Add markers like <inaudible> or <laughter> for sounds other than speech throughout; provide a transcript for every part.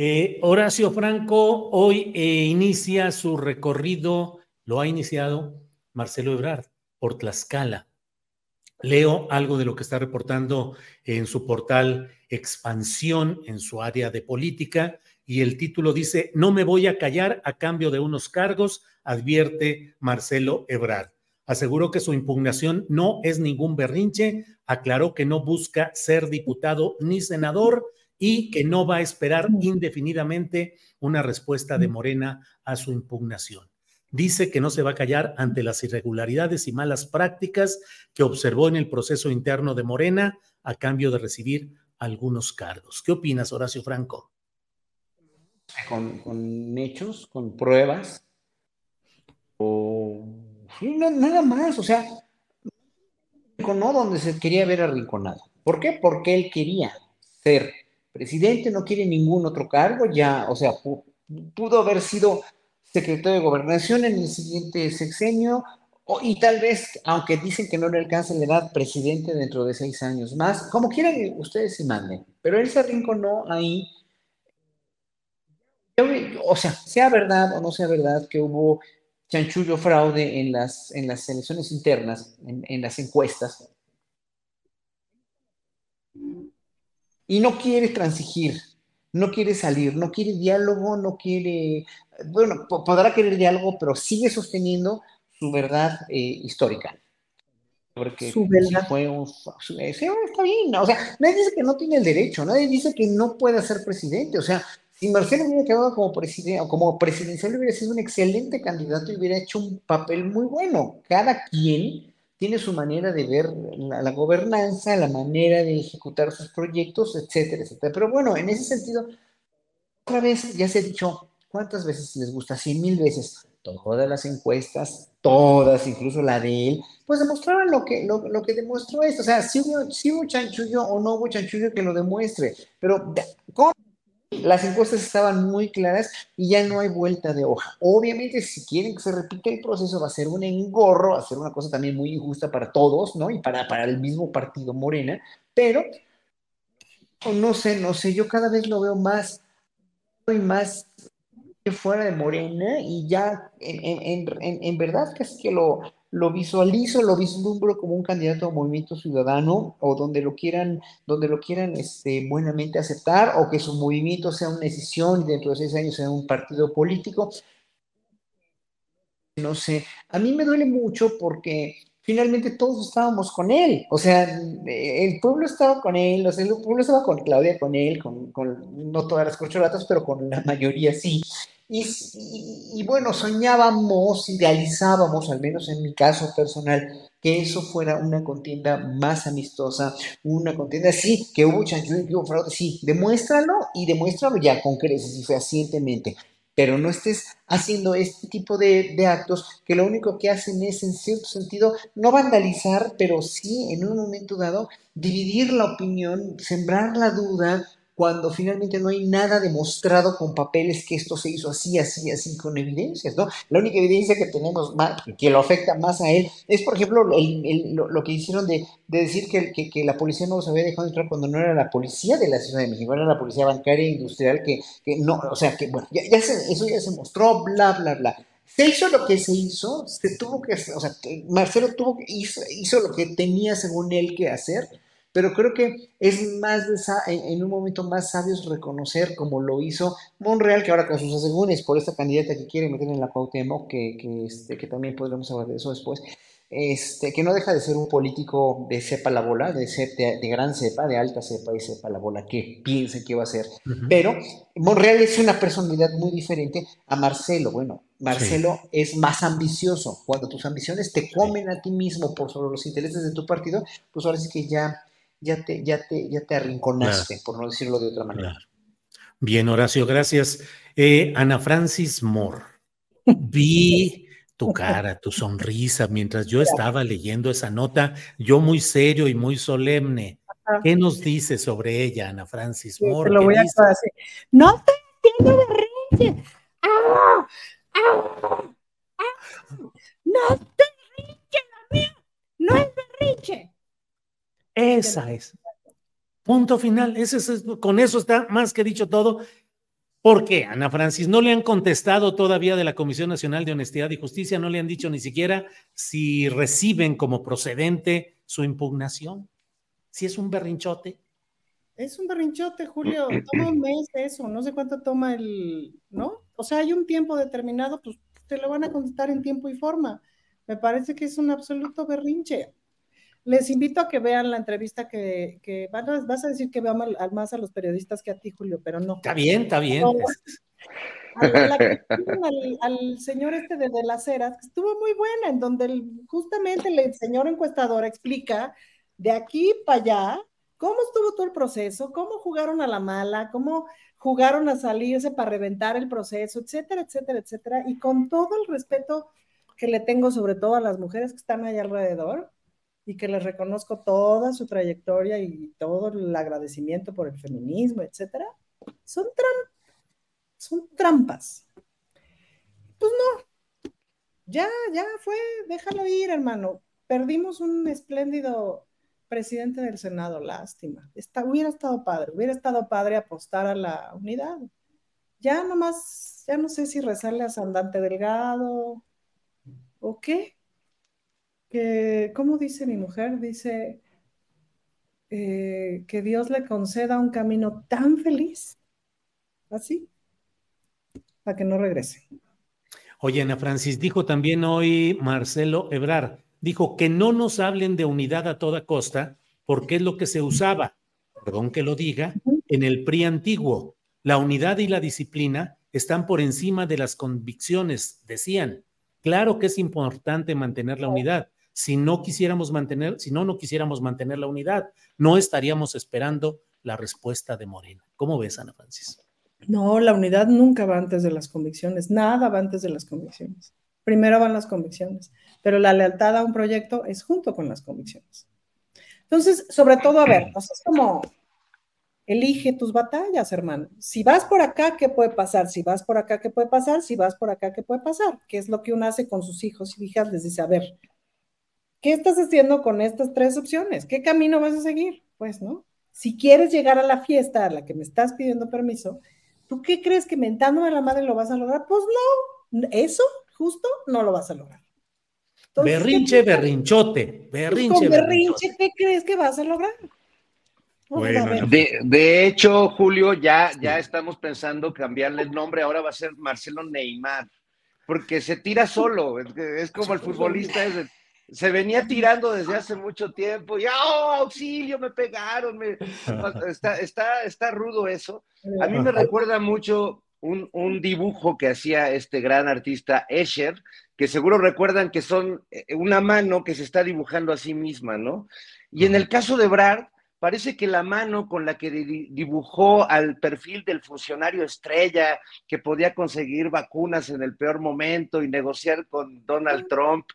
Eh, Horacio Franco hoy eh, inicia su recorrido, lo ha iniciado Marcelo Ebrard por Tlaxcala. Leo algo de lo que está reportando en su portal Expansión en su área de política y el título dice, no me voy a callar a cambio de unos cargos, advierte Marcelo Ebrard. Aseguró que su impugnación no es ningún berrinche, aclaró que no busca ser diputado ni senador y que no va a esperar indefinidamente una respuesta de Morena a su impugnación. Dice que no se va a callar ante las irregularidades y malas prácticas que observó en el proceso interno de Morena a cambio de recibir algunos cargos. ¿Qué opinas, Horacio Franco? Con, hechos, con pruebas, o nada más, o sea, no donde se quería ver arrinconado. ¿Por qué? Porque él quería ser presidente, no quiere ningún otro cargo, ya, o sea, pudo haber sido secretario de gobernación en el siguiente sexenio, y tal vez, aunque dicen que no le alcanza la edad, presidente dentro de seis años más, como quieran ustedes se manden, pero él se arrinconó ahí. O sea, sea verdad o no sea verdad que hubo chanchullo fraude en las, en las elecciones internas, en las encuestas, y no quiere transigir, no quiere salir, no quiere diálogo, no quiere, bueno, podrá querer diálogo, pero sigue sosteniendo su verdad eh, histórica. Porque su verdad fue un, eh, está bien, o sea, nadie dice que no tiene el derecho, nadie dice que no puede ser presidente, o sea, si Marcelo hubiera quedado como presidente, como presidencial hubiera sido un excelente candidato y hubiera hecho un papel muy bueno. Cada quien tiene su manera de ver la, gobernanza, la manera de ejecutar sus proyectos, etcétera, etcétera. Pero bueno, en ese sentido, otra vez ya se ha dicho, ¿cuántas veces les gusta? Cien mil veces. Todas las encuestas, todas, incluso la de él, pues demostraban lo que, lo, que demostró esto. O sea, si hubo, si hubo chanchullo o no hubo chanchullo que lo demuestre, pero ¿cómo? Las encuestas estaban muy claras y ya no hay vuelta de hoja. Obviamente, si quieren que se repita el proceso, va a ser un engorro, va a ser una cosa también muy injusta para todos, ¿no? Y para, para el mismo partido Morena, pero no sé, no sé, yo cada vez lo veo más y más fuera de Morena y ya en, en, en verdad casi que lo, lo visualizo, lo vislumbro como un candidato a movimiento ciudadano o donde lo quieran, donde lo quieran este, buenamente aceptar o que su movimiento sea una decisión y dentro de seis años sea un partido político. No sé, a mí me duele mucho porque finalmente todos estábamos con él, o sea, el pueblo estaba con él, o sea, el pueblo estaba con Claudia, con él, con, con no todas las corcholatas, pero con la mayoría sí. Y, bueno, soñábamos, idealizábamos, al menos en mi caso personal, que eso fuera una contienda más amistosa, una contienda, sí, que hubo chanchullo, que hubo fraude, sí, demuéstralo y demuéstralo ya con creces y fehacientemente, pero no estés haciendo este tipo de, de, actos que lo único que hacen es, en cierto sentido, no vandalizar, pero sí, en un momento dado, dividir la opinión, sembrar la duda, cuando finalmente no hay nada demostrado con papeles que esto se hizo así, así, así, con evidencias, ¿no? La única evidencia que tenemos más, que lo afecta más a él es, por ejemplo, lo, que hicieron de, decir que, que, la policía no los había dejado entrar cuando no era la policía de la Ciudad de México, era la policía bancaria e industrial, que, que no, o sea, que bueno, ya, ya se, eso ya se mostró, bla, bla, bla. Se hizo lo que se hizo, se tuvo que, o sea, Marcelo tuvo, hizo, hizo lo que tenía según él que hacer, pero creo que es más de en, un momento más sabio reconocer como lo hizo Monreal, que ahora con sus asegúnes por esta candidata que quiere meter en la Cuauhtémoc, que, que, este, que también podremos hablar de eso después, este, que no deja de ser un político de cepa la bola, de, de, gran cepa, de alta cepa y cepa la bola, que piense que va a ser. Pero Monreal es una personalidad muy diferente a Marcelo. Bueno, Marcelo es más ambicioso. Cuando tus ambiciones te comen a ti mismo por sobre los intereses de tu partido, pues ahora sí que ya, ya, te, ya, te, ya te arrinconaste, por no decirlo de otra manera. Bien, Horacio, gracias. Eh, Ana Francis Moore. Vi tu cara, tu sonrisa, mientras yo estaba leyendo esa nota, yo muy serio y muy solemne. ¿Qué nos dice sobre ella, Ana Francis Moore? lo voy a así. No te entiendo berrinche. ¡Ah! ¡Ah! ¡Ah! No te berrinche, la mía. No es berrinche. Esa es. Punto final. Ese es, con eso está más que dicho todo. ¿Por qué, Ana Francis? No le han contestado todavía de la Comisión Nacional de Honestidad y Justicia, no le han dicho ni siquiera si reciben como procedente su impugnación. Si es un berrinchote. Es un berrinchote, Julio. <clears throat> Toma un mes eso, no sé cuánto toma el, ¿no? O sea, hay un tiempo determinado, pues te lo van a contestar en tiempo y forma. Me parece que es un absoluto berrinche. Les invito a que vean la entrevista que, que vas a decir que veo más a los periodistas que a ti, Julio, pero no. Está bien, está bien. al, señor este de, de las Heras, que estuvo muy buena, en donde justamente el señor encuestador explica de aquí para allá cómo estuvo todo el proceso, cómo jugaron a la mala, cómo jugaron a salirse para reventar el proceso, etcétera, etcétera, etcétera, y con todo el respeto que le tengo sobre todo a las mujeres que están ahí alrededor, y que les reconozco toda su trayectoria y todo el agradecimiento por el feminismo, etcétera, son, son trampas. Pues no, ya, ya fue, déjalo ir, hermano. Perdimos un espléndido presidente del Senado, lástima. Está, hubiera estado padre, hubiera estado padre apostar a la unidad. Ya nomás, ya no sé si rezarle a Sandante Delgado o qué, que, ¿cómo dice mi mujer? Dice eh, que Dios le conceda un camino tan feliz, así, para que no regrese. Oye, Ana Francis, dijo también hoy Marcelo Ebrar, dijo que no nos hablen de unidad a toda costa, porque es lo que se usaba, perdón que lo diga, en el PRI antiguo. La unidad y la disciplina están por encima de las convicciones, decían. Claro que es importante mantener la unidad, si no quisiéramos mantener, si no, no quisiéramos mantener la unidad, no estaríamos esperando la respuesta de Morena. ¿Cómo ves, Ana Francis? No, la unidad nunca va antes de las convicciones, nada va antes de las convicciones. Primero van las convicciones, pero la lealtad a un proyecto es junto con las convicciones. Entonces, sobre todo, a ver, es como, elige tus batallas, hermano. Si vas por acá, ¿qué puede pasar? Si vas por acá, ¿qué puede pasar? Si vas por acá, ¿qué puede pasar? ¿Qué es lo que uno hace con sus hijos y hijas? Les dice, a ver, ¿qué estás haciendo con estas tres opciones? ¿Qué camino vas a seguir? Pues, ¿no? Si quieres llegar a la fiesta a la que me estás pidiendo permiso, ¿tú qué crees que mentándome a la madre lo vas a lograr? Pues no, eso justo no lo vas a lograr. berrinche, berrinchote, berrinche. Con berrinche, ¿qué crees que vas a lograr? Bueno, de, de, hecho, Julio, ya, ya estamos pensando cambiarle el nombre, ahora va a ser Marcelo Neymar, porque se tira solo, es, es como el futbolista ese se venía tirando desde hace mucho tiempo, y ¡oh, auxilio! Me pegaron, <laughs> Está, está, está rudo eso. A mí me recuerda mucho un, un, dibujo que hacía este gran artista Escher, que seguro recuerdan que son eh, una mano que se está dibujando a sí misma, ¿no? Y en el caso de Brad, parece que la mano con la que dibujó al perfil del funcionario estrella que podía conseguir vacunas en el peor momento y negociar con Donald Trump,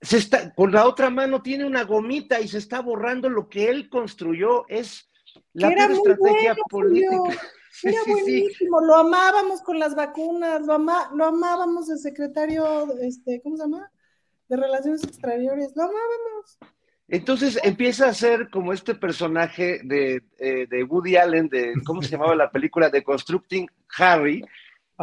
se está, con la otra mano tiene una gomita y se está borrando lo que él construyó. Es la estrategia política. <laughs> Era buenísimo, lo amábamos con las vacunas, lo, lo amábamos el secretario, este, ¿cómo se llama? De Relaciones Exteriores, lo amábamos. Entonces empieza a ser como este personaje de, eh, de Woody Allen, de, ¿cómo se llamaba la película? De Constructing Harry,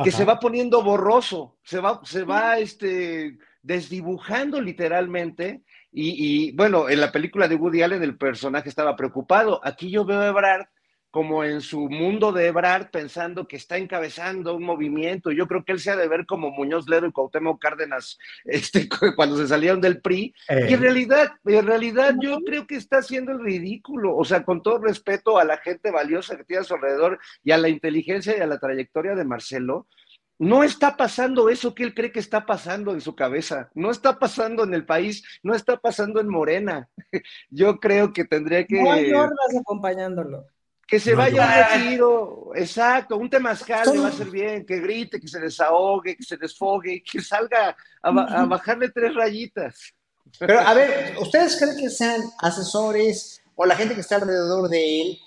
que se va poniendo borroso, se va, se va, este, desdibujando literalmente Y, bueno, en la película de Woody Allen el personaje estaba preocupado. Aquí yo veo a Ebrard como en su mundo de Ebrard pensando que está encabezando un movimiento. Yo creo que él se ha de ver como Muñoz Ledo y Cuauhtémoc Cárdenas <laughs> este, <laughs> cuando se salieron del PRI. Y en eh. realidad, en realidad yo creo que está haciendo el ridículo. O sea, con todo respeto a la gente valiosa que tiene a su alrededor y a la inteligencia y a la trayectoria de Marcelo, no está pasando eso que él cree que está pasando en su cabeza. No está pasando en el país, no está pasando en Morena. <laughs> Yo creo que tendría que. No hay hordas acompañándolo. Que se vaya a tiro, exacto, un temazcal le va a ser bien, que grite, que se desahogue, que se desfogue, <laughs> que salga a, a bajarle tres rayitas. Pero a ver, ¿ustedes creen que sean asesores o la gente que está alrededor de él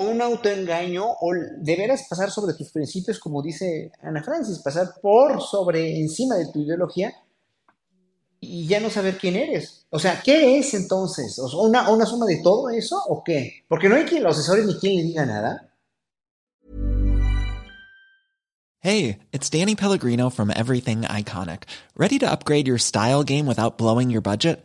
un autoengaño o de veras pasar sobre tus principios, como dice Ana Francis, pasar por sobre encima de tu ideología y ya no saber quién eres. O sea, ¿qué es entonces? ¿Una, una suma de todo eso o qué? Porque no hay quien lo asesore ni quien le diga nada. Hey, it's Danny Pellegrino from Everything Iconic. ¿Ready to upgrade your style game without blowing your budget?